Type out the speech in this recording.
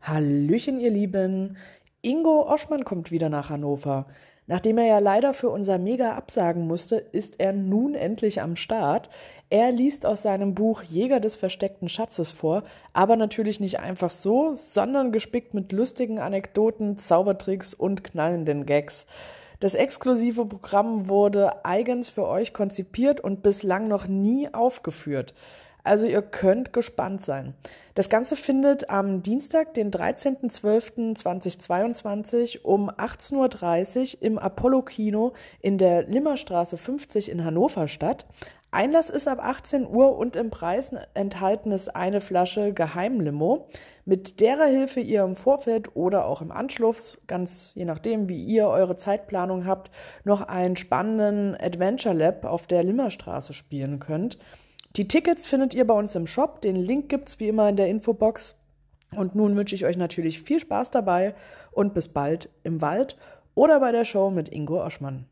Hallöchen, ihr Lieben. Ingo Oschmann kommt wieder nach Hannover. Nachdem er ja leider für unser Mega absagen musste, ist er nun endlich am Start. Er liest aus seinem Buch Jäger des versteckten Schatzes vor, aber natürlich nicht einfach so, sondern gespickt mit lustigen Anekdoten, Zaubertricks und knallenden Gags. Das exklusive Programm wurde eigens für euch konzipiert und bislang noch nie aufgeführt. Also ihr könnt gespannt sein. Das Ganze findet am Dienstag, den 13.12.2022 um 18.30 Uhr im Apollo Kino in der Limmerstraße 50 in Hannover statt. Einlass ist ab 18 Uhr und im Preis enthalten ist eine Flasche Geheimlimo, mit derer Hilfe ihr im Vorfeld oder auch im Anschluss, ganz je nachdem, wie ihr eure Zeitplanung habt, noch einen spannenden Adventure Lab auf der Limmerstraße spielen könnt. Die Tickets findet ihr bei uns im Shop. Den Link gibt's wie immer in der Infobox. Und nun wünsche ich euch natürlich viel Spaß dabei und bis bald im Wald oder bei der Show mit Ingo Oschmann.